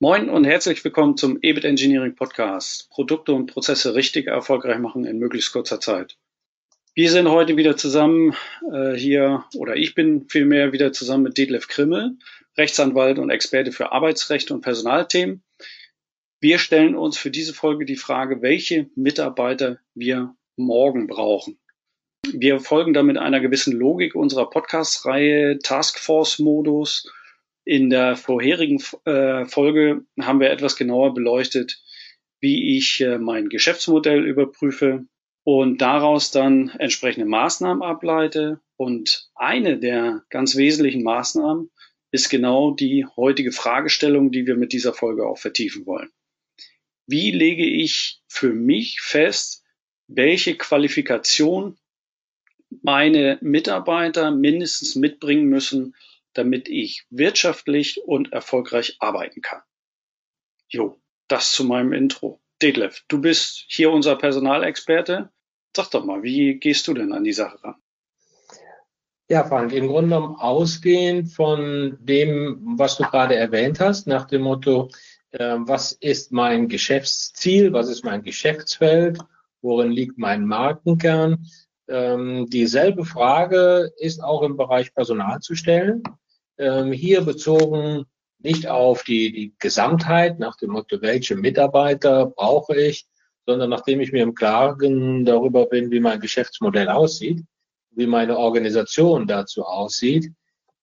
Moin und herzlich willkommen zum EBIT Engineering Podcast. Produkte und Prozesse richtig erfolgreich machen in möglichst kurzer Zeit. Wir sind heute wieder zusammen äh, hier, oder ich bin vielmehr wieder zusammen mit Detlef Krimmel, Rechtsanwalt und Experte für Arbeitsrecht und Personalthemen. Wir stellen uns für diese Folge die Frage, welche Mitarbeiter wir morgen brauchen. Wir folgen damit einer gewissen Logik unserer Podcast-Reihe Taskforce-Modus in der vorherigen äh, Folge haben wir etwas genauer beleuchtet, wie ich äh, mein Geschäftsmodell überprüfe und daraus dann entsprechende Maßnahmen ableite. Und eine der ganz wesentlichen Maßnahmen ist genau die heutige Fragestellung, die wir mit dieser Folge auch vertiefen wollen. Wie lege ich für mich fest, welche Qualifikation meine Mitarbeiter mindestens mitbringen müssen, damit ich wirtschaftlich und erfolgreich arbeiten kann. Jo, das zu meinem Intro. Detlef, du bist hier unser Personalexperte. Sag doch mal, wie gehst du denn an die Sache ran? Ja, Frank, im Grunde genommen ausgehend von dem, was du gerade erwähnt hast, nach dem Motto, äh, was ist mein Geschäftsziel, was ist mein Geschäftsfeld, worin liegt mein Markenkern. Ähm, dieselbe Frage ist auch im Bereich Personal zu stellen ähm, hier bezogen nicht auf die, die Gesamtheit nach dem Motto, welche Mitarbeiter brauche ich, sondern nachdem ich mir im Klaren darüber bin, wie mein Geschäftsmodell aussieht, wie meine Organisation dazu aussieht,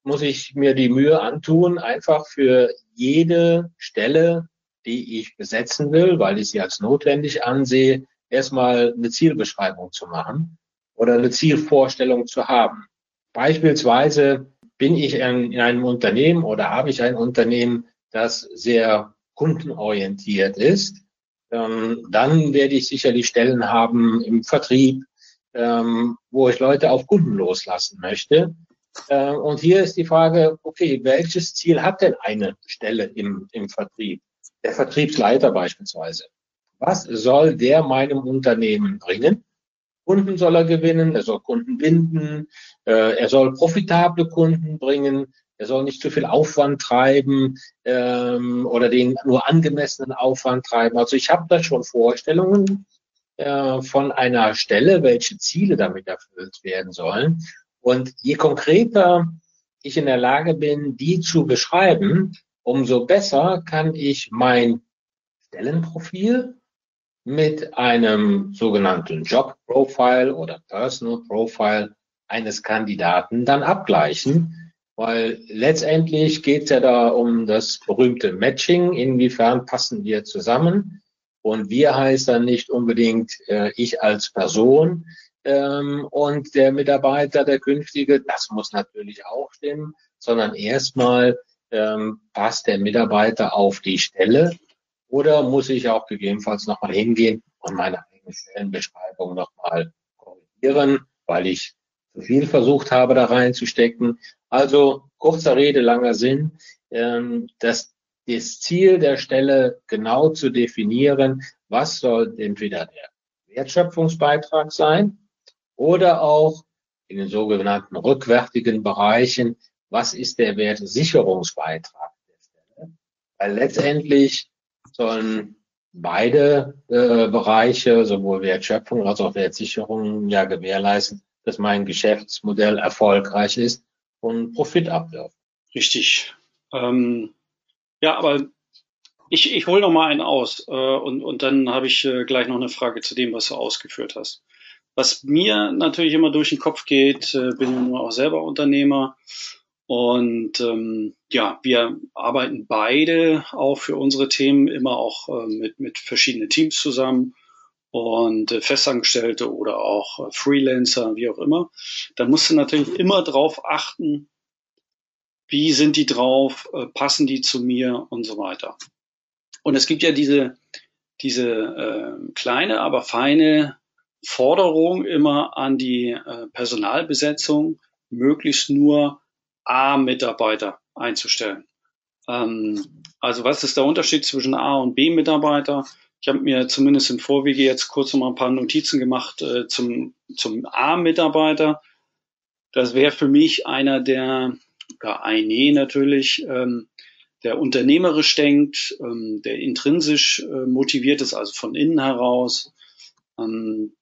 muss ich mir die Mühe antun, einfach für jede Stelle, die ich besetzen will, weil ich sie als notwendig ansehe, erstmal eine Zielbeschreibung zu machen oder eine Zielvorstellung zu haben. Beispielsweise bin ich in, in einem Unternehmen oder habe ich ein Unternehmen, das sehr kundenorientiert ist, ähm, dann werde ich sicherlich Stellen haben im Vertrieb, ähm, wo ich Leute auf Kunden loslassen möchte. Äh, und hier ist die Frage, okay, welches Ziel hat denn eine Stelle im, im Vertrieb? Der Vertriebsleiter beispielsweise. Was soll der meinem Unternehmen bringen? Kunden soll er gewinnen, er soll Kunden binden, er soll profitable Kunden bringen, er soll nicht zu viel Aufwand treiben ähm, oder den nur angemessenen Aufwand treiben. Also ich habe da schon Vorstellungen äh, von einer Stelle, welche Ziele damit erfüllt werden sollen. Und je konkreter ich in der Lage bin, die zu beschreiben, umso besser kann ich mein Stellenprofil mit einem sogenannten Job Profile oder Personal Profile eines Kandidaten dann abgleichen, weil letztendlich geht es ja da um das berühmte Matching, inwiefern passen wir zusammen. Und wir heißt dann nicht unbedingt äh, ich als Person ähm, und der Mitarbeiter, der künftige, das muss natürlich auch stimmen, sondern erstmal ähm, passt der Mitarbeiter auf die Stelle oder muss ich auch gegebenenfalls nochmal hingehen und meine eigene Stellenbeschreibung nochmal korrigieren, weil ich zu viel versucht habe, da reinzustecken. Also kurzer Rede, langer Sinn, ähm, das, das Ziel der Stelle genau zu definieren, was soll entweder der Wertschöpfungsbeitrag sein oder auch in den sogenannten rückwärtigen Bereichen, was ist der Wertsicherungsbeitrag der Stelle? Weil letztendlich sollen beide äh, Bereiche, sowohl Wertschöpfung als auch Wertsicherung, ja gewährleisten, dass mein Geschäftsmodell erfolgreich ist und Profit abwirft. Richtig. Ähm, ja, aber ich, ich hole noch mal einen aus äh, und, und dann habe ich äh, gleich noch eine Frage zu dem, was du ausgeführt hast. Was mir natürlich immer durch den Kopf geht, äh, bin auch selber Unternehmer und ähm, ja, wir arbeiten beide auch für unsere Themen immer auch äh, mit, mit verschiedenen Teams zusammen und äh, Festangestellte oder auch äh, Freelancer, wie auch immer. Da musst du natürlich immer drauf achten, wie sind die drauf, äh, passen die zu mir und so weiter. Und es gibt ja diese, diese äh, kleine, aber feine Forderung immer an die äh, Personalbesetzung, möglichst nur A-Mitarbeiter einzustellen. Ähm, also was ist der Unterschied zwischen A und B-Mitarbeiter? Ich habe mir zumindest im Vorwege jetzt kurz noch mal ein paar Notizen gemacht äh, zum, zum A-Mitarbeiter. Das wäre für mich einer der, ja, eine natürlich, ähm, der unternehmerisch denkt, ähm, der intrinsisch äh, motiviert ist, also von innen heraus, ähm,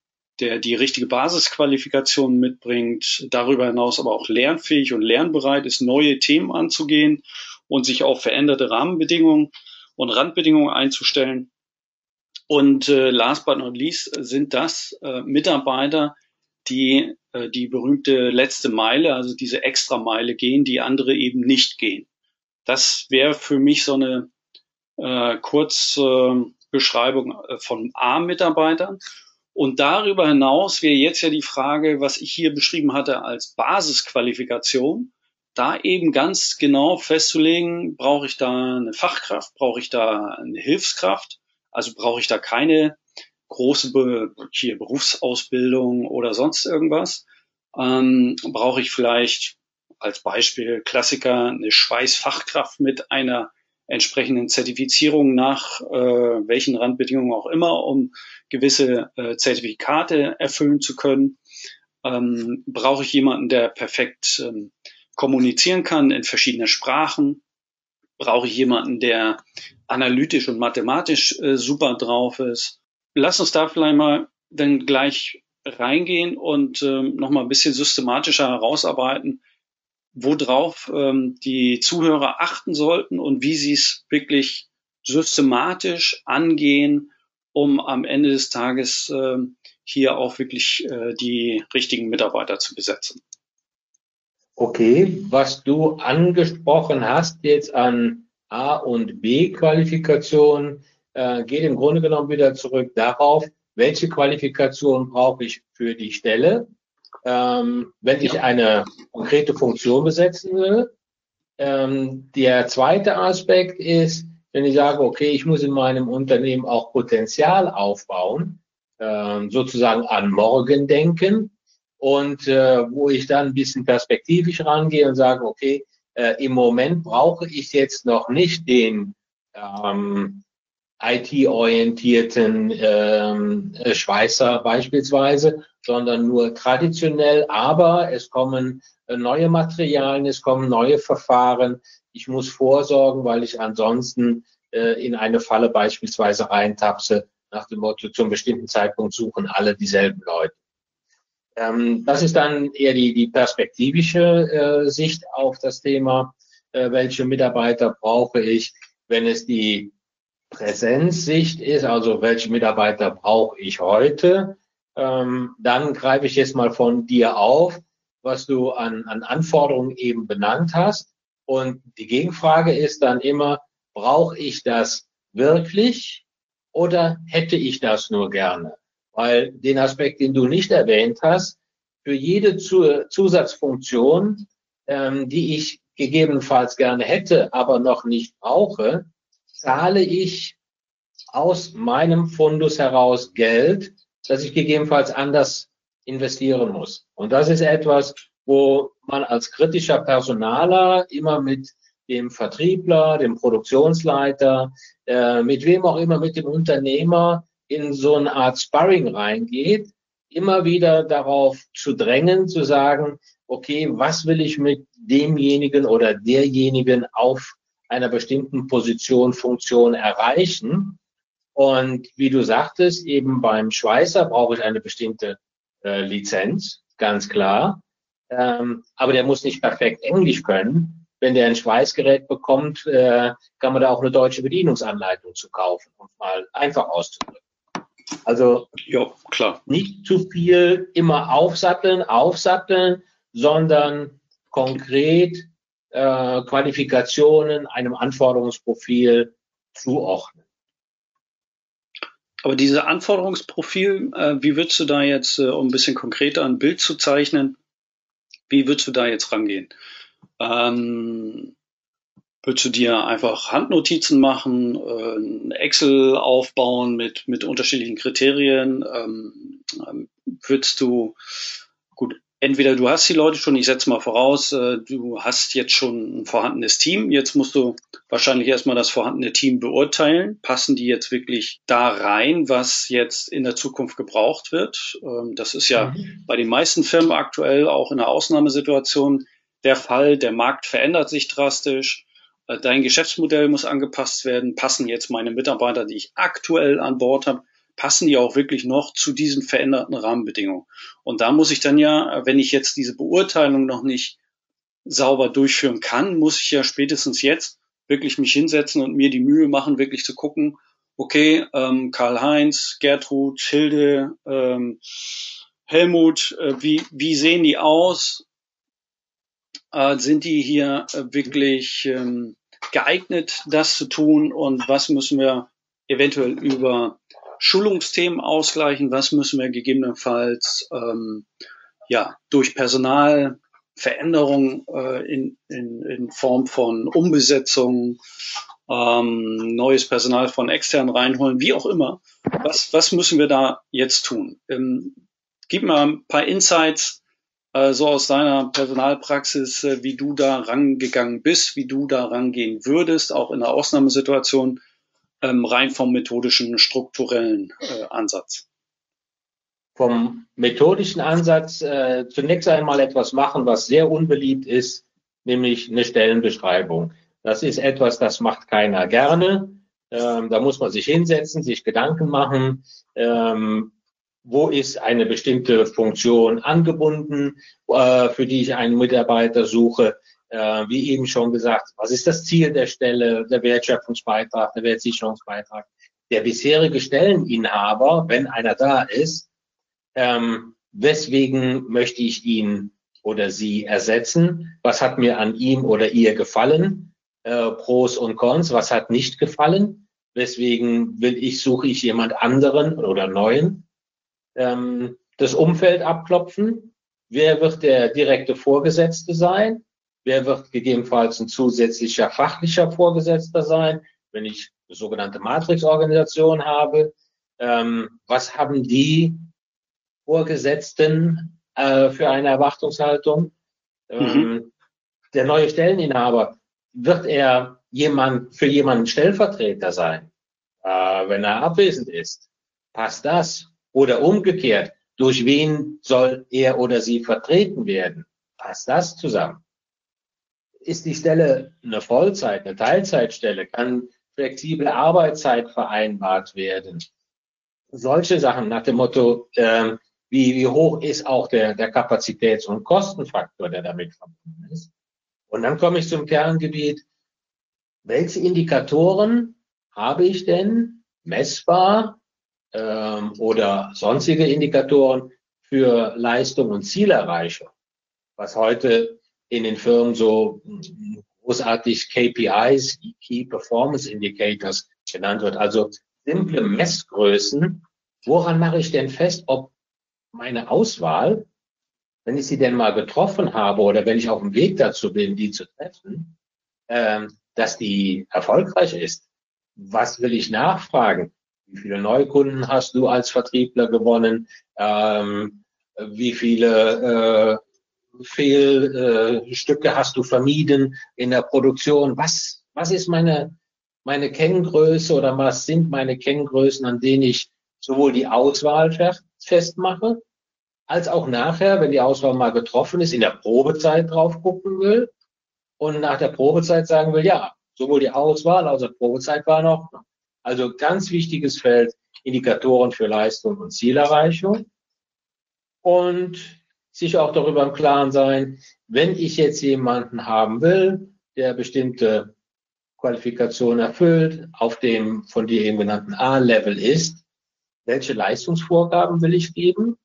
der die richtige Basisqualifikation mitbringt, darüber hinaus aber auch lernfähig und lernbereit ist, neue Themen anzugehen und sich auf veränderte Rahmenbedingungen und Randbedingungen einzustellen. Und äh, last but not least sind das äh, Mitarbeiter, die äh, die berühmte letzte Meile, also diese extra Meile gehen, die andere eben nicht gehen. Das wäre für mich so eine äh, Kurzbeschreibung äh, von A-Mitarbeitern. Und darüber hinaus wäre jetzt ja die Frage, was ich hier beschrieben hatte als Basisqualifikation, da eben ganz genau festzulegen, brauche ich da eine Fachkraft, brauche ich da eine Hilfskraft, also brauche ich da keine große Be hier Berufsausbildung oder sonst irgendwas, ähm, brauche ich vielleicht als Beispiel Klassiker eine Schweißfachkraft mit einer entsprechenden Zertifizierung nach äh, welchen Randbedingungen auch immer, um gewisse äh, Zertifikate erfüllen zu können. Ähm, brauche ich jemanden, der perfekt ähm, kommunizieren kann in verschiedenen Sprachen? Brauche ich jemanden, der analytisch und mathematisch äh, super drauf ist? Lass uns da vielleicht mal dann gleich reingehen und ähm, nochmal ein bisschen systematischer herausarbeiten, worauf ähm, die Zuhörer achten sollten und wie sie es wirklich systematisch angehen, um am Ende des Tages äh, hier auch wirklich äh, die richtigen Mitarbeiter zu besetzen. Okay, was du angesprochen hast jetzt an A und B Qualifikation, äh, geht im Grunde genommen wieder zurück darauf, welche Qualifikation brauche ich für die Stelle, ähm, wenn ich eine konkrete Funktion besetzen will. Ähm, der zweite Aspekt ist, wenn ich sage, okay, ich muss in meinem Unternehmen auch Potenzial aufbauen, ähm, sozusagen an morgen denken und äh, wo ich dann ein bisschen perspektivisch rangehe und sage, okay, äh, im Moment brauche ich jetzt noch nicht den ähm, IT-orientierten ähm, Schweißer beispielsweise, sondern nur traditionell. Aber es kommen äh, neue Materialien, es kommen neue Verfahren. Ich muss vorsorgen, weil ich ansonsten äh, in eine Falle beispielsweise reintapse, nach dem Motto, zum bestimmten Zeitpunkt suchen alle dieselben Leute. Ähm, das ist dann eher die, die perspektivische äh, Sicht auf das Thema, äh, welche Mitarbeiter brauche ich, wenn es die Präsenzsicht ist, also welche Mitarbeiter brauche ich heute, ähm, dann greife ich jetzt mal von dir auf, was du an, an Anforderungen eben benannt hast. Und die Gegenfrage ist dann immer, brauche ich das wirklich oder hätte ich das nur gerne? Weil den Aspekt, den du nicht erwähnt hast, für jede Zusatzfunktion, ähm, die ich gegebenenfalls gerne hätte, aber noch nicht brauche, zahle ich aus meinem Fundus heraus Geld, das ich gegebenenfalls anders investieren muss. Und das ist etwas, wo man als kritischer Personaler immer mit dem Vertriebler, dem Produktionsleiter, äh, mit wem auch immer, mit dem Unternehmer in so eine Art Sparring reingeht, immer wieder darauf zu drängen, zu sagen, okay, was will ich mit demjenigen oder derjenigen auf einer bestimmten Position, Funktion erreichen. Und wie du sagtest, eben beim Schweißer brauche ich eine bestimmte äh, Lizenz, ganz klar. Ähm, aber der muss nicht perfekt Englisch können. Wenn der ein Schweißgerät bekommt, äh, kann man da auch eine deutsche Bedienungsanleitung zu kaufen, um mal einfach auszudrücken. Also ja, klar. nicht zu viel immer aufsatteln, aufsatteln, sondern konkret äh, Qualifikationen einem Anforderungsprofil zuordnen. Aber diese Anforderungsprofil, äh, wie würdest du da jetzt, äh, um ein bisschen konkreter ein Bild zu zeichnen, wie würdest du da jetzt rangehen? Ähm, würdest du dir einfach Handnotizen machen, äh, ein Excel aufbauen mit, mit unterschiedlichen Kriterien? Ähm, ähm würdest du, gut, entweder du hast die Leute schon, ich setze mal voraus, äh, du hast jetzt schon ein vorhandenes Team, jetzt musst du wahrscheinlich erstmal das vorhandene Team beurteilen. Passen die jetzt wirklich da rein, was jetzt in der Zukunft gebraucht wird? Ähm, das ist ja mhm. bei den meisten Firmen aktuell auch in einer Ausnahmesituation der Fall. Der Markt verändert sich drastisch. Äh, dein Geschäftsmodell muss angepasst werden, passen jetzt meine Mitarbeiter, die ich aktuell an Bord habe, passen die auch wirklich noch zu diesen veränderten Rahmenbedingungen. Und da muss ich dann ja, wenn ich jetzt diese Beurteilung noch nicht sauber durchführen kann, muss ich ja spätestens jetzt wirklich mich hinsetzen und mir die Mühe machen, wirklich zu gucken, okay, ähm, Karl-Heinz, Gertrud, Hilde, ähm, Helmut, äh, wie, wie sehen die aus? Äh, sind die hier äh, wirklich ähm, geeignet, das zu tun? Und was müssen wir eventuell über Schulungsthemen ausgleichen? Was müssen wir gegebenenfalls ähm, ja, durch Personalveränderung äh, in, in, in Form von Umbesetzung, ähm, neues Personal von extern reinholen, wie auch immer. Was, was müssen wir da jetzt tun? Ähm, gib mal ein paar Insights äh, so aus deiner Personalpraxis, äh, wie du da rangegangen bist, wie du da rangehen würdest, auch in einer Ausnahmesituation, ähm, rein vom methodischen, strukturellen äh, Ansatz. Vom methodischen Ansatz äh, zunächst einmal etwas machen, was sehr unbeliebt ist, nämlich eine Stellenbeschreibung. Das ist etwas, das macht keiner gerne. Ähm, da muss man sich hinsetzen, sich Gedanken machen. Ähm, wo ist eine bestimmte Funktion angebunden, äh, für die ich einen Mitarbeiter suche. Äh, wie eben schon gesagt, was ist das Ziel der Stelle, der Wertschöpfungsbeitrag, der Wertsicherungsbeitrag? Der bisherige Stelleninhaber, wenn einer da ist, ähm, weswegen möchte ich ihn oder sie ersetzen? Was hat mir an ihm oder ihr gefallen? Äh, Pros und Cons, was hat nicht gefallen? Weswegen will ich, suche ich jemand anderen oder neuen? Ähm, das Umfeld abklopfen. Wer wird der direkte Vorgesetzte sein? Wer wird gegebenenfalls ein zusätzlicher fachlicher Vorgesetzter sein, wenn ich eine sogenannte Matrix-Organisation habe? Ähm, was haben die Vorgesetzten äh, für eine Erwartungshaltung? Ähm, mhm. Der neue Stelleninhaber, wird er jemand, für jemanden Stellvertreter sein, äh, wenn er abwesend ist? Passt das? Oder umgekehrt, durch wen soll er oder sie vertreten werden? Passt das zusammen? Ist die Stelle eine Vollzeit, eine Teilzeitstelle? Kann flexible Arbeitszeit vereinbart werden? Solche Sachen nach dem Motto, äh, wie, wie hoch ist auch der, der Kapazitäts- und Kostenfaktor, der damit verbunden ist? Und dann komme ich zum Kerngebiet. Welche Indikatoren habe ich denn messbar ähm, oder sonstige Indikatoren für Leistung und Zielerreichung, was heute in den Firmen so großartig KPIs, Key Performance Indicators genannt wird, also simple Messgrößen. Woran mache ich denn fest, ob meine Auswahl, wenn ich sie denn mal getroffen habe oder wenn ich auf dem Weg dazu bin, die zu treffen, ähm, dass die erfolgreich ist? Was will ich nachfragen? Wie viele Neukunden hast du als Vertriebler gewonnen? Ähm, wie viele äh, Fehlstücke äh, hast du vermieden in der Produktion? Was, was ist meine, meine Kenngröße oder was sind meine Kenngrößen, an denen ich sowohl die Auswahl festmache, als auch nachher, wenn die Auswahl mal getroffen ist, in der Probezeit drauf gucken will und nach der Probezeit sagen will, ja, sowohl die Auswahl als auch die Probezeit war noch also ganz wichtiges Feld, Indikatoren für Leistung und Zielerreichung. Und sich auch darüber im Klaren sein, wenn ich jetzt jemanden haben will, der bestimmte Qualifikationen erfüllt, auf dem von dir eben genannten A-Level ist, welche Leistungsvorgaben will ich geben?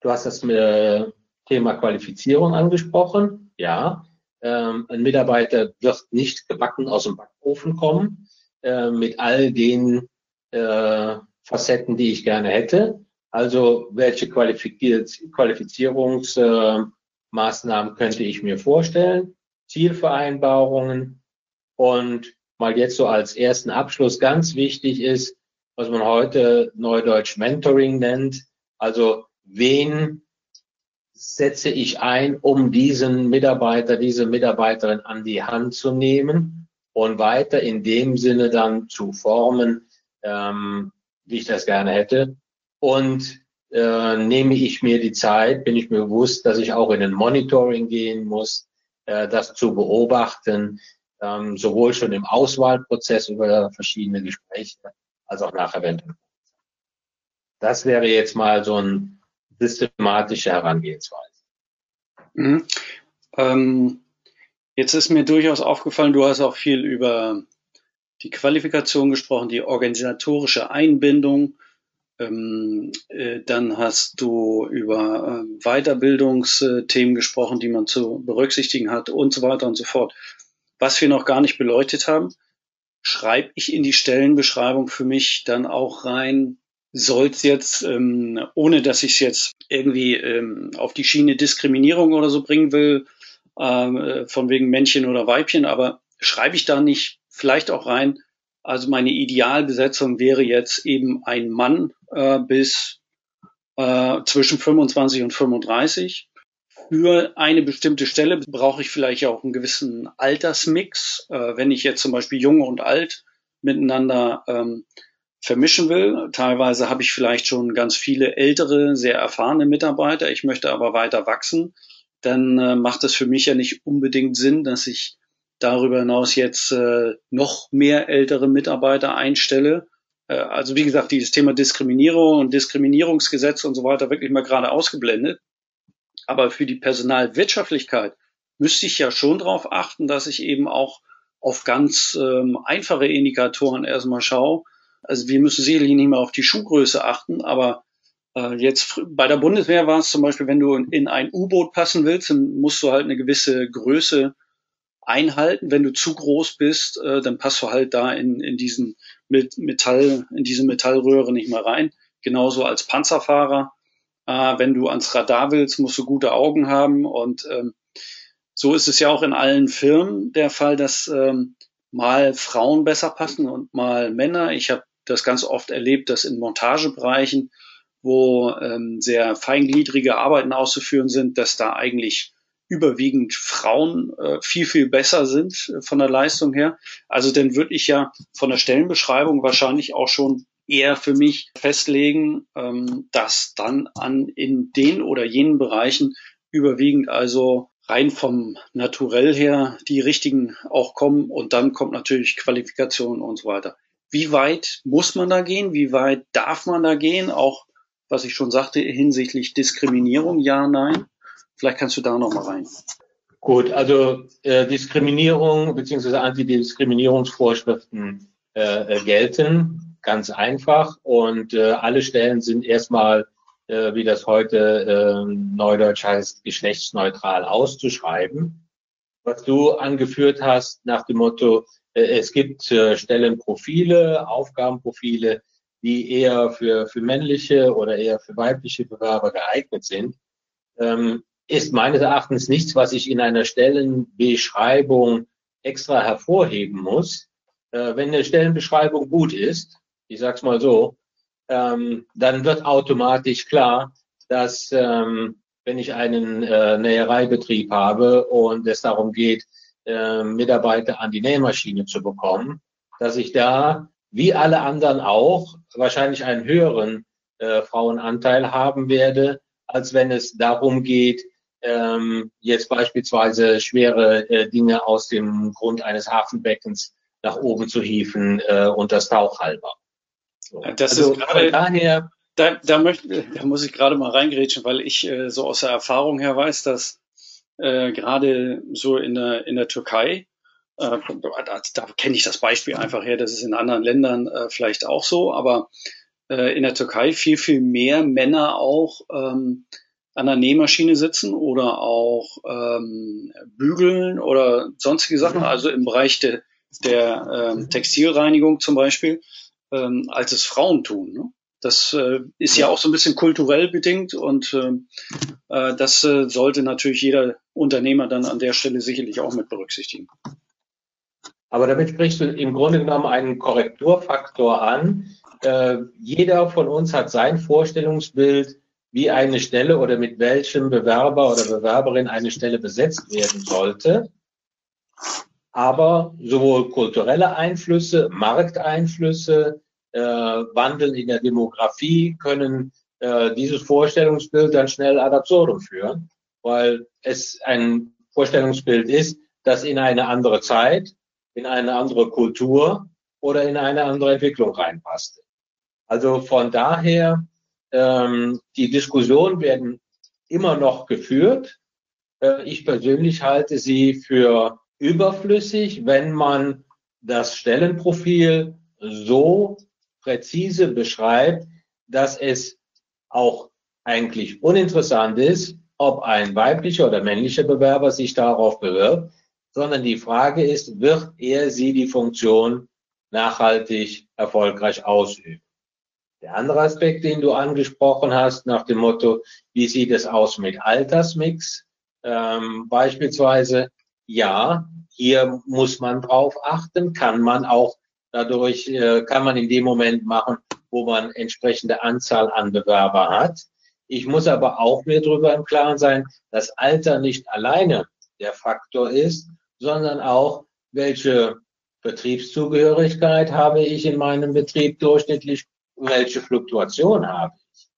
Du hast das äh, Thema Qualifizierung angesprochen. Ja, ähm, ein Mitarbeiter wird nicht gebacken aus dem Backofen kommen, äh, mit all den äh, Facetten, die ich gerne hätte. Also welche Qualifizierungsmaßnahmen äh, könnte ich mir vorstellen? Zielvereinbarungen und mal jetzt so als ersten Abschluss ganz wichtig ist, was man heute Neudeutsch Mentoring nennt. Also wen setze ich ein, um diesen Mitarbeiter, diese Mitarbeiterin an die Hand zu nehmen und weiter in dem Sinne dann zu formen, ähm, wie ich das gerne hätte. Und äh, nehme ich mir die Zeit, bin ich mir bewusst, dass ich auch in ein Monitoring gehen muss, äh, das zu beobachten, ähm, sowohl schon im Auswahlprozess über verschiedene Gespräche als auch nachher während Das wäre jetzt mal so eine systematische Herangehensweise. Mhm. Ähm, jetzt ist mir durchaus aufgefallen, du hast auch viel über die Qualifikation gesprochen, die organisatorische Einbindung. Ähm, äh, dann hast du über äh, Weiterbildungsthemen gesprochen, die man zu berücksichtigen hat und so weiter und so fort. Was wir noch gar nicht beleuchtet haben, schreibe ich in die Stellenbeschreibung für mich dann auch rein, soll es jetzt, ähm, ohne dass ich es jetzt irgendwie ähm, auf die Schiene Diskriminierung oder so bringen will, äh, von wegen Männchen oder Weibchen, aber schreibe ich da nicht vielleicht auch rein, also meine Idealbesetzung wäre jetzt eben ein Mann äh, bis äh, zwischen 25 und 35. Für eine bestimmte Stelle brauche ich vielleicht auch einen gewissen Altersmix. Äh, wenn ich jetzt zum Beispiel jung und alt miteinander ähm, vermischen will. Teilweise habe ich vielleicht schon ganz viele ältere, sehr erfahrene Mitarbeiter. Ich möchte aber weiter wachsen. Dann äh, macht es für mich ja nicht unbedingt Sinn, dass ich darüber hinaus jetzt äh, noch mehr ältere Mitarbeiter einstelle. Äh, also wie gesagt, dieses Thema Diskriminierung und Diskriminierungsgesetze und so weiter wirklich mal gerade ausgeblendet. Aber für die Personalwirtschaftlichkeit müsste ich ja schon darauf achten, dass ich eben auch auf ganz ähm, einfache Indikatoren erstmal schaue. Also wir müssen sicherlich nicht mehr auf die Schuhgröße achten, aber jetzt bei der Bundeswehr war es zum Beispiel, wenn du in ein U-Boot passen willst, dann musst du halt eine gewisse Größe einhalten. Wenn du zu groß bist, äh, dann passt du halt da in, in diesen Metall, in diese Metallröhre nicht mehr rein. Genauso als Panzerfahrer. Äh, wenn du ans Radar willst, musst du gute Augen haben. Und ähm, so ist es ja auch in allen Firmen der Fall, dass ähm, mal Frauen besser passen und mal Männer. Ich habe das ganz oft erlebt, dass in Montagebereichen, wo ähm, sehr feingliedrige Arbeiten auszuführen sind, dass da eigentlich überwiegend Frauen äh, viel, viel besser sind äh, von der Leistung her. Also dann würde ich ja von der Stellenbeschreibung wahrscheinlich auch schon eher für mich festlegen, ähm, dass dann an in den oder jenen Bereichen überwiegend also rein vom Naturell her die richtigen auch kommen und dann kommt natürlich Qualifikation und so weiter. Wie weit muss man da gehen? Wie weit darf man da gehen? Auch was ich schon sagte hinsichtlich Diskriminierung, ja, nein. Vielleicht kannst du da noch mal rein. Gut, also äh, Diskriminierung bzw. Antidiskriminierungsvorschriften äh, äh, gelten, ganz einfach. Und äh, alle Stellen sind erstmal, äh, wie das heute äh, neudeutsch heißt, geschlechtsneutral auszuschreiben. Was du angeführt hast nach dem Motto, äh, es gibt äh, Stellenprofile, Aufgabenprofile, die eher für, für männliche oder eher für weibliche Bewerber geeignet sind. Ähm, ist meines Erachtens nichts, was ich in einer Stellenbeschreibung extra hervorheben muss. Äh, wenn eine Stellenbeschreibung gut ist, ich sag's mal so, ähm, dann wird automatisch klar, dass ähm, wenn ich einen äh, Nähereibetrieb habe und es darum geht, äh, Mitarbeiter an die Nähmaschine zu bekommen, dass ich da, wie alle anderen auch, wahrscheinlich einen höheren äh, Frauenanteil haben werde, als wenn es darum geht, ähm, jetzt beispielsweise schwere äh, Dinge aus dem Grund eines Hafenbeckens nach oben zu hieven äh, und das Tauch halber. So. Das also ist gerade, daher, da, da, möchte, da muss ich gerade mal reingrätschen, weil ich äh, so aus der Erfahrung her weiß, dass äh, gerade so in der, in der Türkei, da, da kenne ich das Beispiel einfach her, das ist in anderen Ländern äh, vielleicht auch so, aber äh, in der Türkei viel, viel mehr Männer auch ähm, an der Nähmaschine sitzen oder auch ähm, bügeln oder sonstige Sachen, mhm. also im Bereich de, der ähm, Textilreinigung zum Beispiel, ähm, als es Frauen tun. Ne? Das äh, ist ja. ja auch so ein bisschen kulturell bedingt und ähm, äh, das äh, sollte natürlich jeder Unternehmer dann an der Stelle sicherlich auch mit berücksichtigen. Aber damit sprichst du im Grunde genommen einen Korrekturfaktor an. Äh, jeder von uns hat sein Vorstellungsbild wie eine Stelle oder mit welchem Bewerber oder Bewerberin eine Stelle besetzt werden sollte. Aber sowohl kulturelle Einflüsse, Markteinflüsse, äh, Wandel in der Demografie können äh, dieses Vorstellungsbild dann schnell ad absurdum führen, weil es ein Vorstellungsbild ist, das in eine andere Zeit in eine andere Kultur oder in eine andere Entwicklung reinpasste. Also von daher, ähm, die Diskussionen werden immer noch geführt. Äh, ich persönlich halte sie für überflüssig, wenn man das Stellenprofil so präzise beschreibt, dass es auch eigentlich uninteressant ist, ob ein weiblicher oder männlicher Bewerber sich darauf bewirbt, sondern die Frage ist, wird er sie die Funktion nachhaltig erfolgreich ausüben? Der andere Aspekt, den du angesprochen hast, nach dem Motto, wie sieht es aus mit Altersmix? Ähm, beispielsweise, ja, hier muss man drauf achten, kann man auch dadurch, äh, kann man in dem Moment machen, wo man entsprechende Anzahl an Bewerber hat. Ich muss aber auch mir darüber im Klaren sein, dass Alter nicht alleine der Faktor ist, sondern auch, welche Betriebszugehörigkeit habe ich in meinem Betrieb durchschnittlich welche Fluktuation habe ich. Das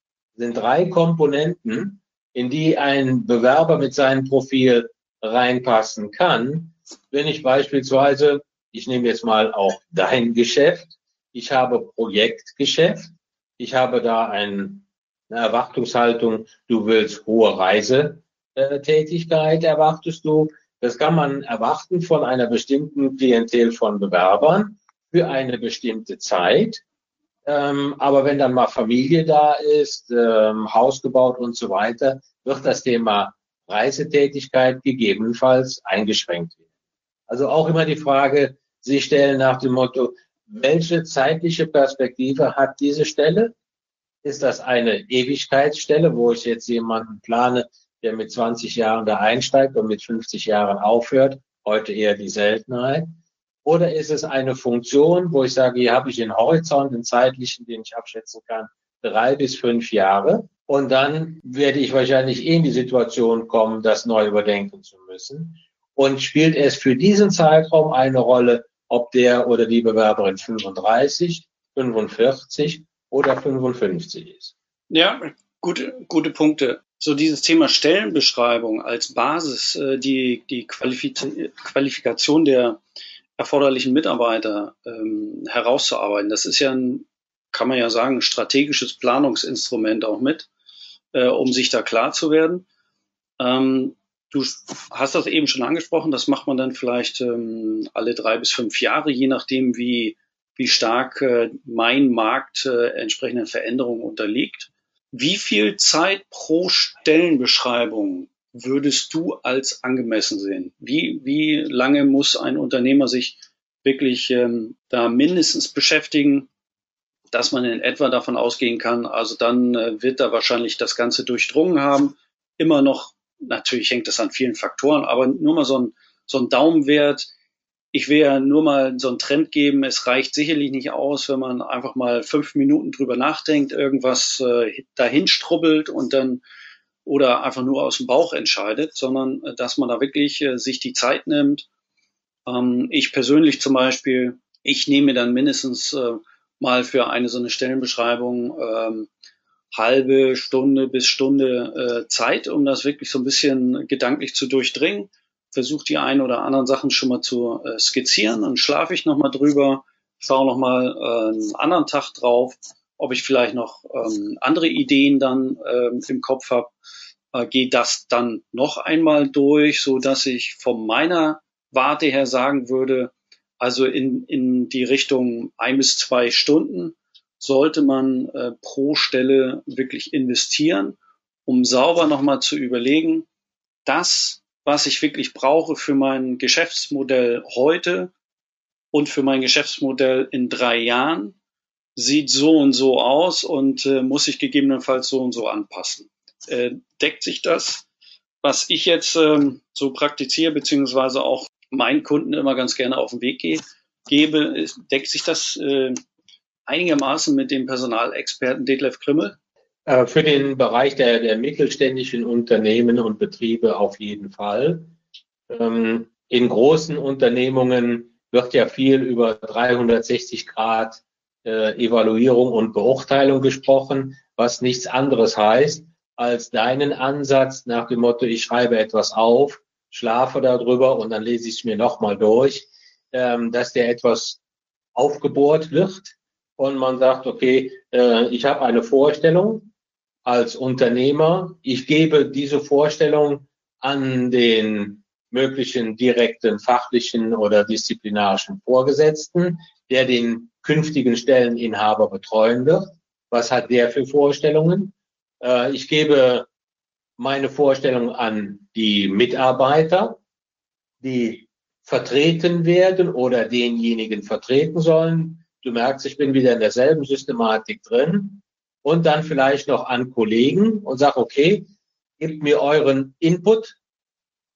sind drei Komponenten, in die ein Bewerber mit seinem Profil reinpassen kann. Wenn ich beispielsweise, ich nehme jetzt mal auch dein Geschäft, ich habe Projektgeschäft, ich habe da ein, eine Erwartungshaltung, du willst hohe Reisetätigkeit, erwartest du. Das kann man erwarten von einer bestimmten Klientel von Bewerbern für eine bestimmte Zeit. Ähm, aber wenn dann mal Familie da ist, ähm, Haus gebaut und so weiter, wird das Thema Reisetätigkeit gegebenenfalls eingeschränkt werden. Also auch immer die Frage, Sie stellen nach dem Motto, welche zeitliche Perspektive hat diese Stelle? Ist das eine Ewigkeitsstelle, wo ich jetzt jemanden plane, der mit 20 Jahren da einsteigt und mit 50 Jahren aufhört? Heute eher die Seltenheit. Oder ist es eine Funktion, wo ich sage, hier habe ich den Horizont, den zeitlichen, den ich abschätzen kann, drei bis fünf Jahre. Und dann werde ich wahrscheinlich in die Situation kommen, das neu überdenken zu müssen. Und spielt es für diesen Zeitraum eine Rolle, ob der oder die Bewerberin 35, 45 oder 55 ist? Ja, gute, gute Punkte. So dieses Thema Stellenbeschreibung als Basis, äh, die, die Qualifikation der, erforderlichen Mitarbeiter ähm, herauszuarbeiten. Das ist ja ein, kann man ja sagen, ein strategisches Planungsinstrument auch mit, äh, um sich da klar zu werden. Ähm, du hast das eben schon angesprochen, das macht man dann vielleicht ähm, alle drei bis fünf Jahre, je nachdem, wie, wie stark äh, mein Markt äh, entsprechenden Veränderungen unterliegt. Wie viel Zeit pro Stellenbeschreibung würdest du als angemessen sehen? Wie, wie lange muss ein Unternehmer sich wirklich ähm, da mindestens beschäftigen, dass man in etwa davon ausgehen kann, also dann äh, wird er wahrscheinlich das Ganze durchdrungen haben. Immer noch, natürlich hängt das an vielen Faktoren, aber nur mal so ein, so ein Daumenwert. Ich will ja nur mal so einen Trend geben. Es reicht sicherlich nicht aus, wenn man einfach mal fünf Minuten drüber nachdenkt, irgendwas äh, dahin strubbelt und dann oder einfach nur aus dem Bauch entscheidet, sondern äh, dass man da wirklich äh, sich die Zeit nimmt. Ähm, ich persönlich zum Beispiel, ich nehme dann mindestens äh, mal für eine so eine Stellenbeschreibung ähm, halbe Stunde bis Stunde äh, Zeit, um das wirklich so ein bisschen gedanklich zu durchdringen. Versuche die ein oder anderen Sachen schon mal zu äh, skizzieren, dann schlafe ich nochmal drüber, schaue nochmal äh, einen anderen Tag drauf, ob ich vielleicht noch ähm, andere Ideen dann ähm, im Kopf habe äh, gehe das dann noch einmal durch, so dass ich von meiner Warte her sagen würde, also in, in die Richtung ein bis zwei Stunden sollte man äh, pro Stelle wirklich investieren, um sauber nochmal zu überlegen, das, was ich wirklich brauche für mein Geschäftsmodell heute und für mein Geschäftsmodell in drei Jahren, sieht so und so aus und äh, muss sich gegebenenfalls so und so anpassen äh, deckt sich das, was ich jetzt ähm, so praktiziere, beziehungsweise auch meinen Kunden immer ganz gerne auf den Weg gehe, gebe, deckt sich das äh, einigermaßen mit dem Personalexperten Detlef Krimmel? Äh, für den Bereich der, der mittelständischen Unternehmen und Betriebe auf jeden Fall. Ähm, in großen Unternehmungen wird ja viel über 360 Grad äh, Evaluierung und Beurteilung gesprochen, was nichts anderes heißt, als deinen Ansatz nach dem Motto, ich schreibe etwas auf, schlafe darüber und dann lese ich es mir nochmal durch. ähm, dass der etwas aufgebohrt wird und man sagt, okay, äh, ich habe eine Vorstellung als Unternehmer, ich gebe diese Vorstellung an den möglichen direkten fachlichen oder disziplinarischen Vorgesetzten, der den künftigen Stelleninhaber betreuen wird. Was hat der für Vorstellungen? Äh, ich gebe meine Vorstellung an die Mitarbeiter, die vertreten werden oder denjenigen vertreten sollen. Du merkst, ich bin wieder in derselben Systematik drin. Und dann vielleicht noch an Kollegen und sag, okay, gebt mir euren Input,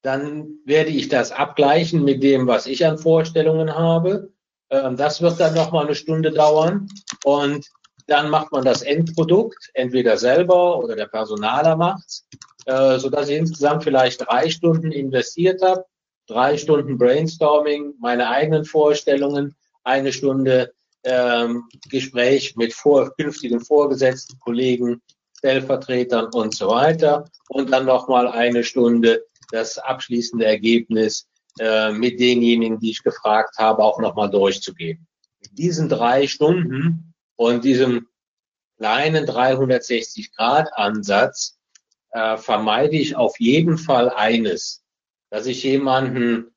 dann werde ich das abgleichen mit dem, was ich an Vorstellungen habe. Ähm, das wird dann noch mal eine Stunde dauern und dann macht man das Endprodukt entweder selber oder der Personaler macht's, äh, so dass ich insgesamt vielleicht drei Stunden investiert habe, drei Stunden Brainstorming, meine eigenen Vorstellungen, eine Stunde ähm, Gespräch mit vor, künftigen Vorgesetzten, Kollegen, Stellvertretern und so weiter und dann noch mal eine Stunde das abschließende Ergebnis äh, mit denjenigen, die ich gefragt habe, auch nochmal durchzugehen. Mit diesen drei Stunden und diesem kleinen 360-Grad-Ansatz äh, vermeide ich auf jeden Fall eines, dass ich jemanden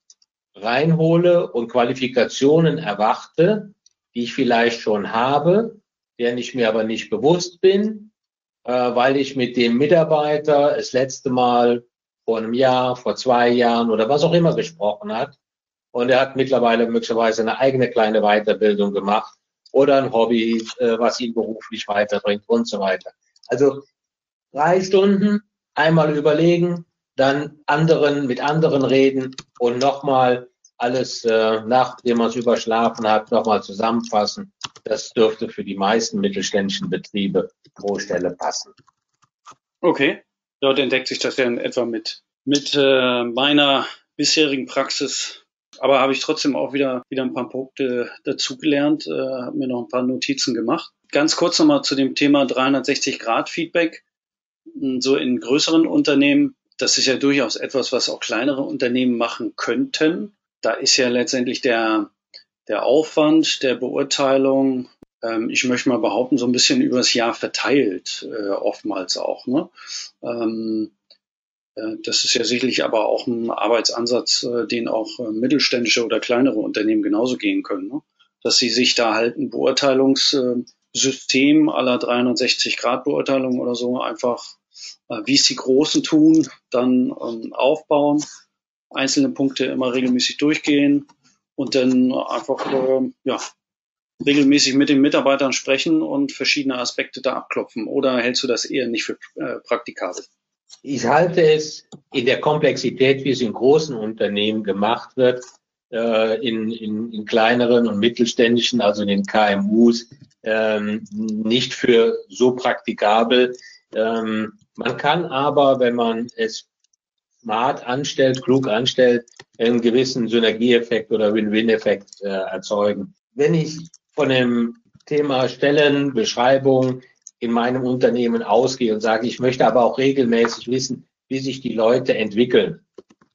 reinhole und Qualifikationen erwarte, die ich vielleicht schon habe, deren ich mir aber nicht bewusst bin, äh, weil ich mit dem Mitarbeiter das letzte Mal vor einem Jahr, vor zwei Jahren oder was auch immer gesprochen hat. Und er hat mittlerweile möglicherweise eine eigene kleine Weiterbildung gemacht oder ein Hobby, äh, was ihn beruflich weiterbringt und so weiter. Also drei Stunden einmal überlegen, dann anderen mit anderen reden und nochmal alles, äh, nachdem man es überschlafen hat, nochmal zusammenfassen. Das dürfte für die meisten mittelständischen Betriebe pro Stelle passen. Okay. Dort entdeckt sich das ja in etwa mit, mit äh, meiner bisherigen Praxis. Aber habe ich trotzdem auch wieder, wieder ein paar Punkte dazugelernt, äh, habe mir noch ein paar Notizen gemacht. Ganz kurz nochmal zu dem Thema 360-Grad-Feedback. Hm, so in größeren Unternehmen, das ist ja durchaus etwas, was auch kleinere Unternehmen machen könnten. Da ist ja letztendlich der, der Aufwand der Beurteilung ähm, ich möchte mal behaupten, so ein bisschen übers Jahr verteilt, äh, oftmals auch. Ne? Ähm, äh, das ist ja sicherlich aber auch ein Arbeitsansatz, äh, den auch äh, mittelständische oder kleinere Unternehmen genauso gehen können. Ne? Dass sie sich da halt ein Beurteilungssystem aller 360 Grad Beurteilung oder so einfach, wie es die Großen tun, dann ähm, aufbauen, einzelne Punkte immer regelmäßig durchgehen und dann einfach äh, ja, regelmäßig mit den Mitarbeitern sprechen und verschiedene Aspekte da abklopfen? Oder hältst du das eher nicht für äh, praktikabel? Ich halte es in der Komplexität, wie es in großen Unternehmen gemacht wird, äh, in, in, in kleineren und mittelständischen, also in den KMUs, ähm, nicht für so praktikabel. Ähm, man kann aber, wenn man es smart anstellt, klug anstellt, einen gewissen Synergieeffekt oder Win-Win-Effekt äh, erzeugen. Wenn ich von dem Thema Stellenbeschreibung in meinem Unternehmen ausgehe und sage, ich möchte aber auch regelmäßig wissen, wie sich die Leute entwickeln.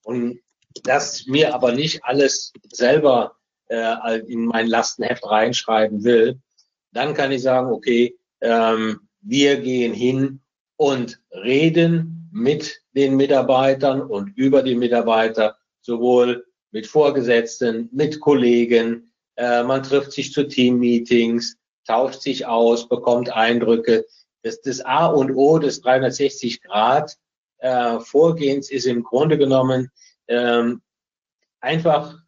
Und das mir aber nicht alles selber äh, in mein Lastenheft reinschreiben will, dann kann ich sagen, okay, ähm, wir gehen hin und reden mit den Mitarbeitern und über die Mitarbeiter, sowohl mit Vorgesetzten, mit Kollegen, äh, man trifft sich zu Teammeetings, tauscht sich aus, bekommt Eindrücke. Das, das A und O des 360 Grad äh, Vorgehens ist im Grunde genommen ähm, einfach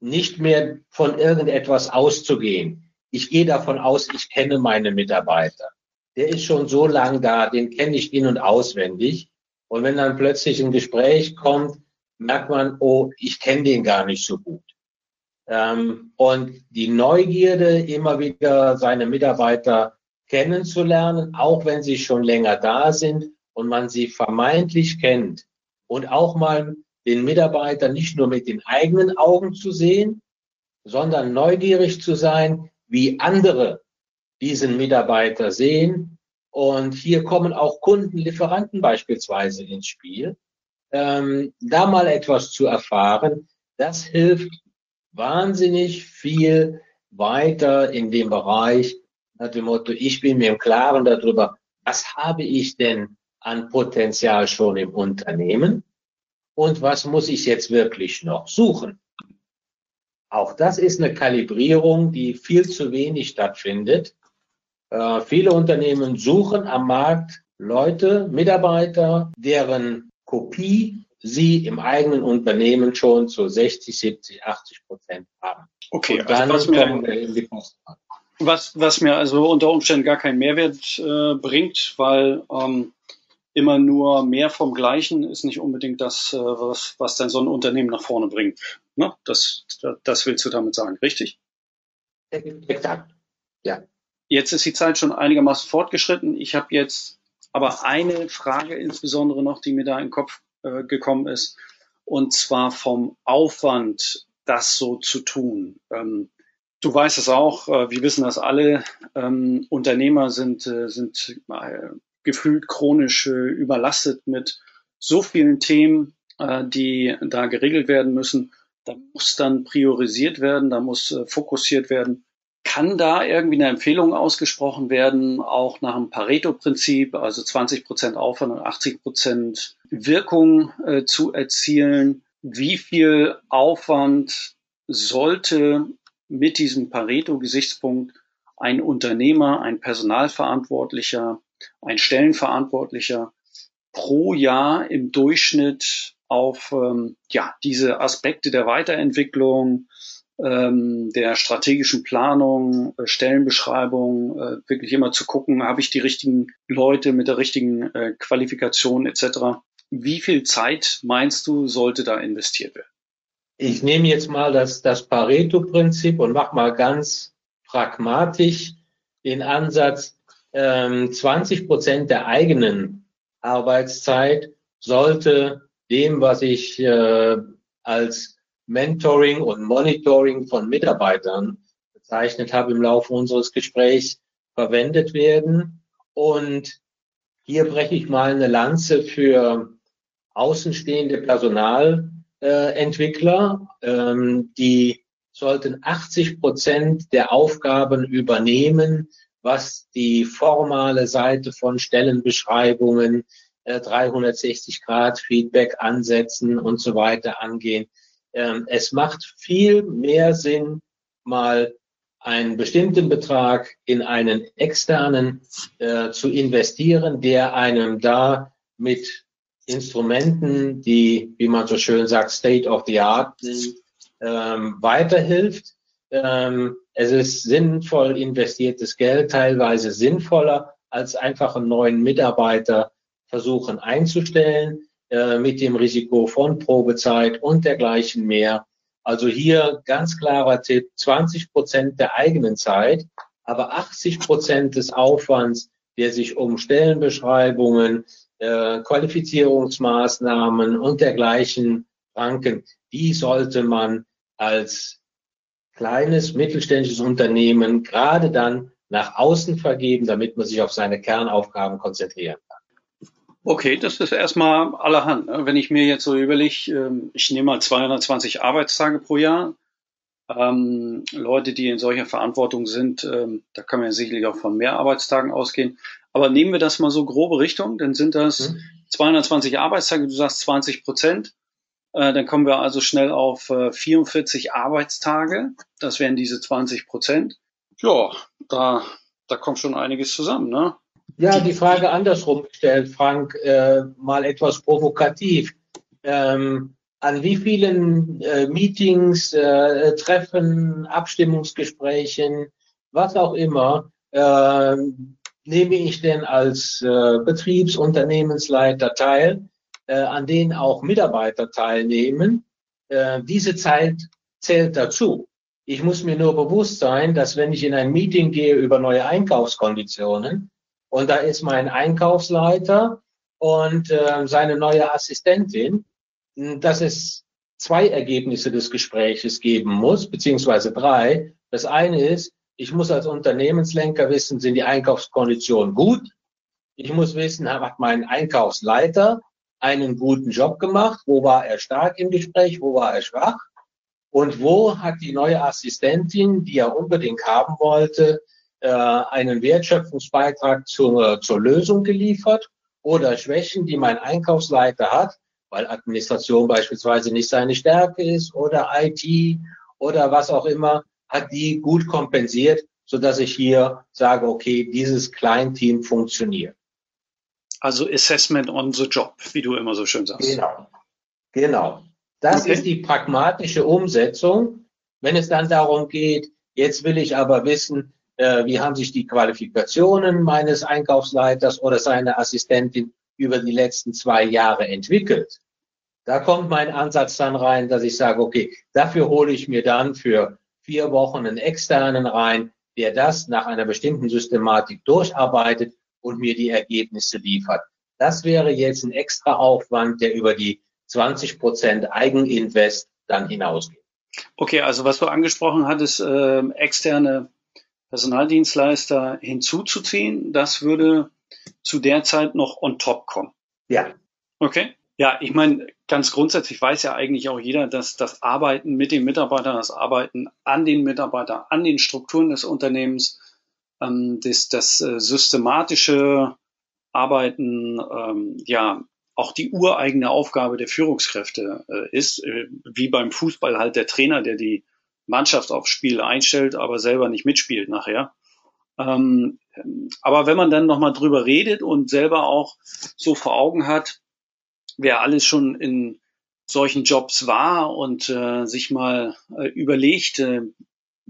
nicht mehr von irgendetwas auszugehen. Ich gehe davon aus, ich kenne meine Mitarbeiter. Der ist schon so lang da, den kenne ich in- und auswendig. Und wenn dann plötzlich ein Gespräch kommt, merkt man, oh, ich kenne den gar nicht so gut. Ähm, und die Neugierde, immer wieder seine Mitarbeiter kennenzulernen, auch wenn sie schon länger da sind und man sie vermeintlich kennt. Und auch mal den Mitarbeiter nicht nur mit den eigenen Augen zu sehen, sondern neugierig zu sein, wie andere diesen Mitarbeiter sehen. Und hier kommen auch Kunden, Lieferanten beispielsweise ins Spiel. Ähm, da mal etwas zu erfahren, das hilft wahnsinnig viel weiter in dem Bereich nach dem Motto, ich bin mir im Klaren darüber, was habe ich denn an Potenzial schon im Unternehmen und was muss ich jetzt wirklich noch suchen. Auch das ist eine Kalibrierung, die viel zu wenig stattfindet. Äh, viele Unternehmen suchen am Markt Leute, Mitarbeiter, deren Kopie sie im eigenen Unternehmen schon zu 60, 70, 80 Prozent haben. Okay, Und dann also was, mir, was, was mir also unter Umständen gar keinen Mehrwert äh, bringt, weil ähm, immer nur mehr vom Gleichen ist nicht unbedingt das, äh, was, was dann so ein Unternehmen nach vorne bringt. Ne? Das, das willst du damit sagen, richtig? Exakt. Ja. Jetzt ist die Zeit schon einigermaßen fortgeschritten. Ich habe jetzt aber eine Frage insbesondere noch, die mir da in den Kopf äh, gekommen ist, und zwar vom Aufwand, das so zu tun. Ähm, du weißt es auch, äh, wir wissen das alle, ähm, Unternehmer sind, äh, sind äh, gefühlt chronisch äh, überlastet mit so vielen Themen, äh, die da geregelt werden müssen. Da muss dann priorisiert werden, da muss fokussiert werden. Kann da irgendwie eine Empfehlung ausgesprochen werden, auch nach dem Pareto-Prinzip, also 20 Prozent Aufwand und 80 Prozent Wirkung äh, zu erzielen? Wie viel Aufwand sollte mit diesem Pareto-Gesichtspunkt ein Unternehmer, ein Personalverantwortlicher, ein Stellenverantwortlicher pro Jahr im Durchschnitt auf ähm, ja, diese Aspekte der Weiterentwicklung, ähm, der strategischen Planung, äh, Stellenbeschreibung, äh, wirklich immer zu gucken, habe ich die richtigen Leute mit der richtigen äh, Qualifikation etc. Wie viel Zeit meinst du, sollte da investiert werden? Ich nehme jetzt mal das, das Pareto-Prinzip und mach mal ganz pragmatisch den Ansatz, ähm, 20 Prozent der eigenen Arbeitszeit sollte dem, was ich äh, als Mentoring und Monitoring von Mitarbeitern bezeichnet habe im Laufe unseres Gesprächs, verwendet werden. Und hier breche ich mal eine Lanze für außenstehende Personalentwickler. Ähm, die sollten 80 Prozent der Aufgaben übernehmen, was die formale Seite von Stellenbeschreibungen, 360 äh, Grad Feedback ansetzen und so weiter angehen. Ähm, es macht viel mehr Sinn, mal einen bestimmten Betrag in einen externen äh, zu investieren, der einem da mit Instrumenten, die, wie man so schön sagt, State of the Art sind, ähm, weiterhilft. Ähm, es ist sinnvoll investiertes Geld, teilweise sinnvoller, als einfach einen neuen Mitarbeiter versuchen einzustellen. Äh, mit dem Risiko von Probezeit und dergleichen mehr. Also hier ganz klarer Tipp, 20 Prozent der eigenen Zeit, aber 80 Prozent des Aufwands, der sich um Stellenbeschreibungen, äh, Qualifizierungsmaßnahmen und dergleichen ranken, die sollte man als kleines mittelständisches Unternehmen gerade dann nach außen vergeben, damit man sich auf seine Kernaufgaben konzentrieren. Okay, das ist erstmal allerhand. Ne? Wenn ich mir jetzt so überlege, ähm, ich nehme mal 220 Arbeitstage pro Jahr. Ähm, Leute, die in solcher Verantwortung sind, ähm, da kann man ja sicherlich auch von mehr Arbeitstagen ausgehen. Aber nehmen wir das mal so grobe Richtung, dann sind das mhm. 220 Arbeitstage, du sagst 20 Prozent. Äh, dann kommen wir also schnell auf äh, 44 Arbeitstage. Das wären diese 20 Prozent. Ja, da, da kommt schon einiges zusammen, ne? Ja, die Frage andersrum gestellt, Frank, äh, mal etwas provokativ. Ähm, an wie vielen äh, Meetings, äh, Treffen, Abstimmungsgesprächen, was auch immer, äh, nehme ich denn als äh, Betriebsunternehmensleiter teil, äh, an denen auch Mitarbeiter teilnehmen? Äh, diese Zeit zählt dazu. Ich muss mir nur bewusst sein, dass wenn ich in ein Meeting gehe über neue Einkaufskonditionen, und da ist mein Einkaufsleiter und äh, seine neue Assistentin, dass es zwei Ergebnisse des Gespräches geben muss, beziehungsweise drei. Das eine ist, ich muss als Unternehmenslenker wissen, sind die Einkaufskonditionen gut? Ich muss wissen, hat mein Einkaufsleiter einen guten Job gemacht? Wo war er stark im Gespräch? Wo war er schwach? Und wo hat die neue Assistentin, die er unbedingt haben wollte, äh, einen Wertschöpfungsbeitrag zur, zur Lösung geliefert oder Schwächen, die mein Einkaufsleiter hat, weil Administration beispielsweise nicht seine Stärke ist oder IT oder was auch immer, hat die gut kompensiert, so dass ich hier sage, okay, dieses Kleinteam funktioniert. Also Assessment on the Job, wie du immer so schön sagst. Genau. Genau. Das okay. ist die pragmatische Umsetzung. Wenn es dann darum geht, jetzt will ich aber wissen, äh, wie haben sich die Qualifikationen meines Einkaufsleiters oder seiner Assistentin über die letzten zwei Jahre entwickelt. Da kommt mein Ansatz dann rein, dass ich sage, okay, dafür hole ich mir dann für vier Wochen einen externen rein, der das nach einer bestimmten Systematik durcharbeitet und mir die Ergebnisse liefert. Das wäre jetzt ein extra Aufwand, der über die 20 Prozent Eigeninvest dann hinausgeht. Okay, also was du angesprochen hattest, äh, externe Personaldienstleister hinzuzuziehen, das würde zu der Zeit noch on top kommen. Ja. Okay. Ja, ich meine, ganz grundsätzlich weiß ja eigentlich auch jeder, dass das Arbeiten mit den Mitarbeitern, das Arbeiten an den Mitarbeitern, an den Strukturen des Unternehmens, ähm, das, das äh, systematische Arbeiten, ähm, ja, auch die ureigene Aufgabe der Führungskräfte äh, ist, äh, wie beim Fußball halt der Trainer, der die Mannschaft aufs Spiel einstellt, aber selber nicht mitspielt nachher. Ähm, aber wenn man dann nochmal drüber redet und selber auch so vor Augen hat, wer alles schon in solchen Jobs war und äh, sich mal äh, überlegt, äh,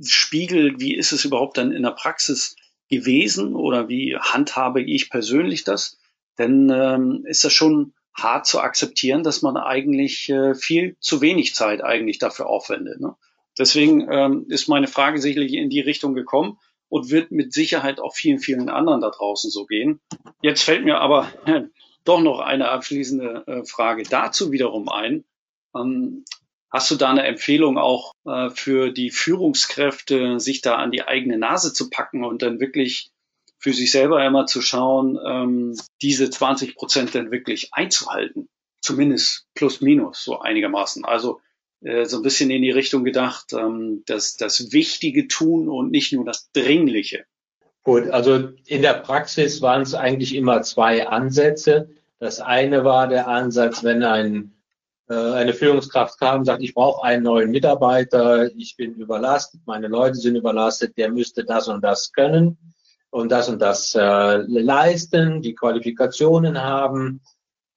spiegelt, wie ist es überhaupt dann in der Praxis gewesen oder wie handhabe ich persönlich das, dann ähm, ist das schon hart zu akzeptieren, dass man eigentlich äh, viel zu wenig Zeit eigentlich dafür aufwendet. Ne? Deswegen ähm, ist meine Frage sicherlich in die Richtung gekommen und wird mit Sicherheit auch vielen, vielen anderen da draußen so gehen. Jetzt fällt mir aber äh, doch noch eine abschließende äh, Frage dazu wiederum ein. Ähm, hast du da eine Empfehlung auch äh, für die Führungskräfte, sich da an die eigene Nase zu packen und dann wirklich für sich selber immer zu schauen, ähm, diese 20 Prozent dann wirklich einzuhalten? Zumindest plus minus so einigermaßen. Also so ein bisschen in die Richtung gedacht, ähm, dass das Wichtige tun und nicht nur das Dringliche. Gut, also in der Praxis waren es eigentlich immer zwei Ansätze. Das eine war der Ansatz, wenn ein, äh, eine Führungskraft kam und sagt, ich brauche einen neuen Mitarbeiter, ich bin überlastet, meine Leute sind überlastet, der müsste das und das können und das und das äh, leisten, die Qualifikationen haben,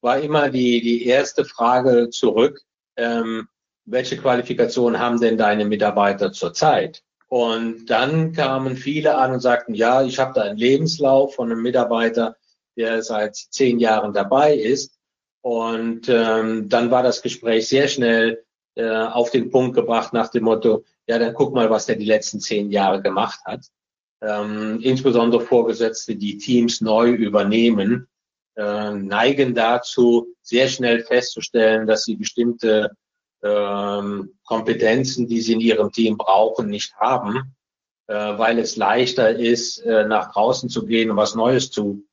war immer die, die erste Frage zurück. Ähm, welche Qualifikation haben denn deine Mitarbeiter zurzeit? Und dann kamen viele an und sagten, ja, ich habe da einen Lebenslauf von einem Mitarbeiter, der seit zehn Jahren dabei ist. Und ähm, dann war das Gespräch sehr schnell äh, auf den Punkt gebracht nach dem Motto, ja, dann guck mal, was der die letzten zehn Jahre gemacht hat. Ähm, insbesondere Vorgesetzte, die Teams neu übernehmen, äh, neigen dazu, sehr schnell festzustellen, dass sie bestimmte ähm, Kompetenzen, die sie in ihrem Team brauchen, nicht haben, äh, weil es leichter ist, äh, nach draußen zu gehen und was Neues zu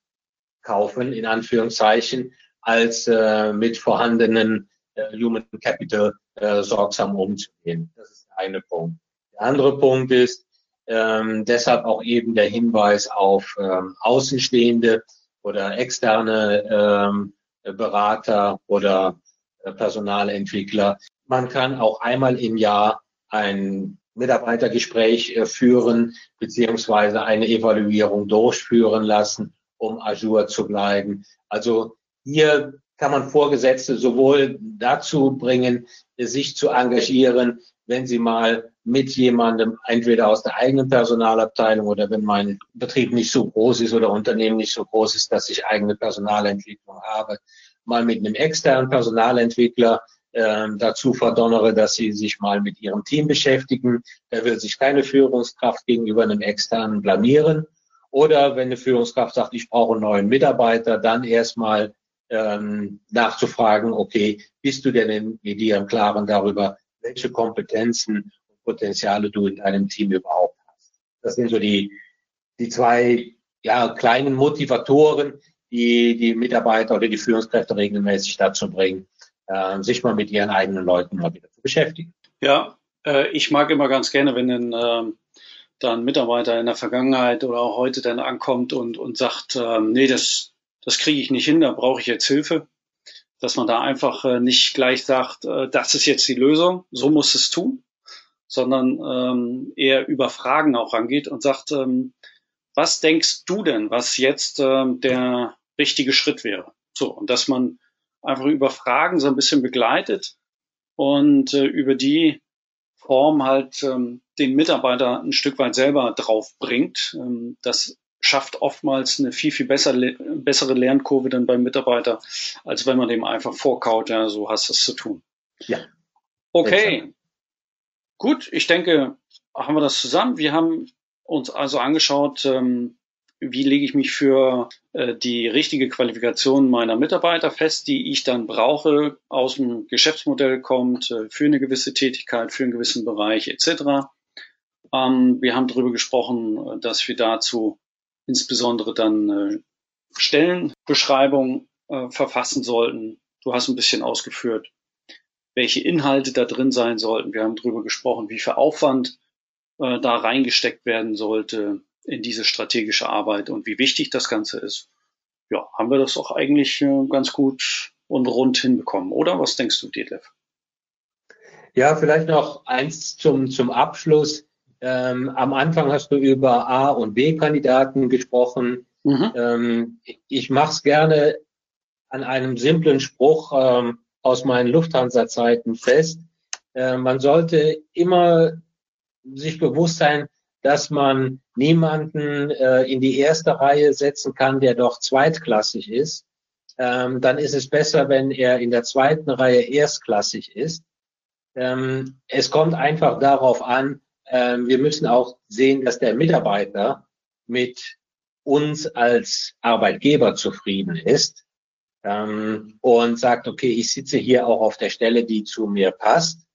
kaufen, in Anführungszeichen, als äh, mit vorhandenen äh, Human Capital äh, sorgsam umzugehen. Das ist der eine Punkt. Der andere Punkt ist ähm, deshalb auch eben der Hinweis auf ähm, Außenstehende oder externe ähm, Berater oder äh, Personalentwickler, man kann auch einmal im Jahr ein Mitarbeitergespräch äh, führen, beziehungsweise eine Evaluierung durchführen lassen, um Azure zu bleiben. Also hier kann man Vorgesetzte sowohl dazu bringen, sich zu engagieren, wenn sie mal mit jemandem, entweder aus der eigenen Personalabteilung oder wenn mein Betrieb nicht so groß ist oder Unternehmen nicht so groß ist, dass ich eigene Personalentwicklung habe, mal mit einem externen Personalentwickler äh, dazu verdonnere, dass sie sich mal mit ihrem Team beschäftigen. Da will sich keine Führungskraft gegenüber einem externen blamieren. Oder wenn eine Führungskraft sagt, ich brauche einen neuen Mitarbeiter, dann erstmal ähm, nachzufragen, okay, bist du denn mit dir im Klaren darüber, welche Kompetenzen und Potenziale du in deinem Team überhaupt hast. Das sind so die, die zwei ja, kleinen Motivatoren, die die Mitarbeiter oder die Führungskräfte regelmäßig dazu bringen, äh, sich mal mit ihren eigenen Leuten mal wieder zu beschäftigen. Ja, Äh, ich mag immer ganz gerne, wenn ein, äh, da ein Mitarbeiter in der Vergangenheit oder auch heute dann ankommt und, und sagt, äh, nee, das, das kriege ich nicht hin, da brauche ich jetzt Hilfe. Dass man da einfach äh, nicht gleich sagt, äh, das ist jetzt die Lösung, so muss es tun, sondern ähm, eher über Fragen auch rangeht und sagt, ähm, was denkst du denn, was jetzt ähm, der richtige Schritt wäre? So, und dass man einfach über Fragen so ein bisschen begleitet und äh, über die Form halt ähm, den Mitarbeiter ein Stück weit selber drauf bringt. Ähm, das schafft oftmals eine viel, viel besser, bessere Lernkurve dann beim Mitarbeiter, als wenn man dem einfach vorkaut, ja, so hast du es zu tun. Ja. Okay. Gut, ich denke, haben wir das zusammen. Wir haben uns also angeschaut, ähm, wie lege ich mich für äh, die richtige Qualifikation meiner Mitarbeiter fest, die ich dann brauche, aus dem Geschäftsmodell kommt, äh, für eine gewisse Tätigkeit, für einen gewissen Bereich etc. Ähm, wir haben darüber gesprochen, äh, dass wir dazu insbesondere dann äh, Stellenbeschreibung äh, verfassen sollten. Du hast ein bisschen ausgeführt, welche Inhalte da drin sein sollten. Wir haben darüber gesprochen, wie viel Aufwand äh, da reingesteckt werden sollte in diese strategische Arbeit und wie wichtig das Ganze ist. Ja, haben wir das auch eigentlich äh, ganz gut und rund hinbekommen, oder? Was denkst du, Detlef? Ja, vielleicht noch eins zum, zum Abschluss. Ähm, am Anfang hast du über A- und B-Kandidaten gesprochen. Mhm. Ähm, ich mache es gerne an einem simplen Spruch ähm, aus meinen Lufthansa-Zeiten fest. Äh, man sollte immer sich bewusst sein, dass man niemanden äh, in die erste Reihe setzen kann, der doch zweitklassig ist. Ähm, dann ist es besser, wenn er in der zweiten Reihe erstklassig ist. Ähm, es kommt einfach darauf an, ähm, wir müssen auch sehen, dass der Mitarbeiter mit uns als Arbeitgeber zufrieden ist ähm, und sagt, okay, ich sitze hier auch auf der Stelle, die zu mir passt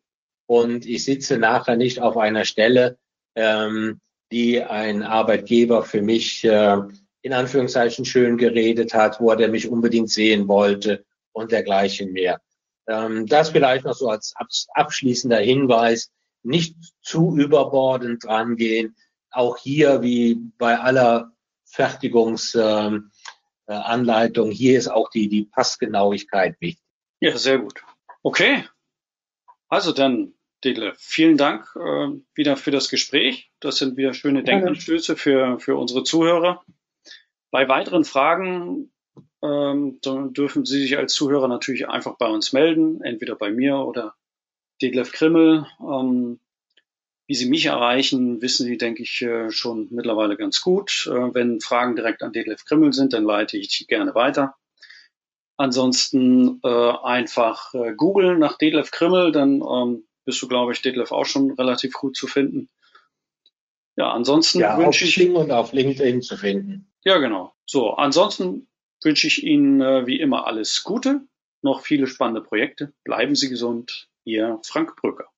und ich sitze nachher nicht auf einer Stelle, ähm, die ein Arbeitgeber für mich äh, in Anführungszeichen schön geredet hat, wo er mich unbedingt sehen wollte und dergleichen mehr. Ähm, das vielleicht noch so als abschließender Hinweis nicht zu überbordend drangehen. Auch hier, wie bei aller Fertigungsanleitung, ähm, äh, hier ist auch die, die Passgenauigkeit wichtig. Ja, sehr gut. Okay. Also dann, Dedle, vielen Dank äh, wieder für das Gespräch. Das sind wieder schöne Denkanstöße für, für unsere Zuhörer. Bei weiteren Fragen ähm, dürfen Sie sich als Zuhörer natürlich einfach bei uns melden, entweder bei mir oder Detlef Krimmel. Ähm, wie Sie mich erreichen, wissen Sie, denke ich, äh, schon mittlerweile ganz gut. Äh, wenn Fragen direkt an Detlef Krimmel sind, dann leite ich die gerne weiter. Ansonsten äh, einfach äh, googeln nach Detlef Krimmel, dann ähm, bist du, glaube ich, Detlef auch schon relativ gut zu finden. Ja, ansonsten ja, wünsche ich und auf LinkedIn zu finden. Ja, genau. So, ansonsten wünsche ich Ihnen äh, wie immer alles Gute, noch viele spannende Projekte. Bleiben Sie gesund. Ihr Frank Brücker.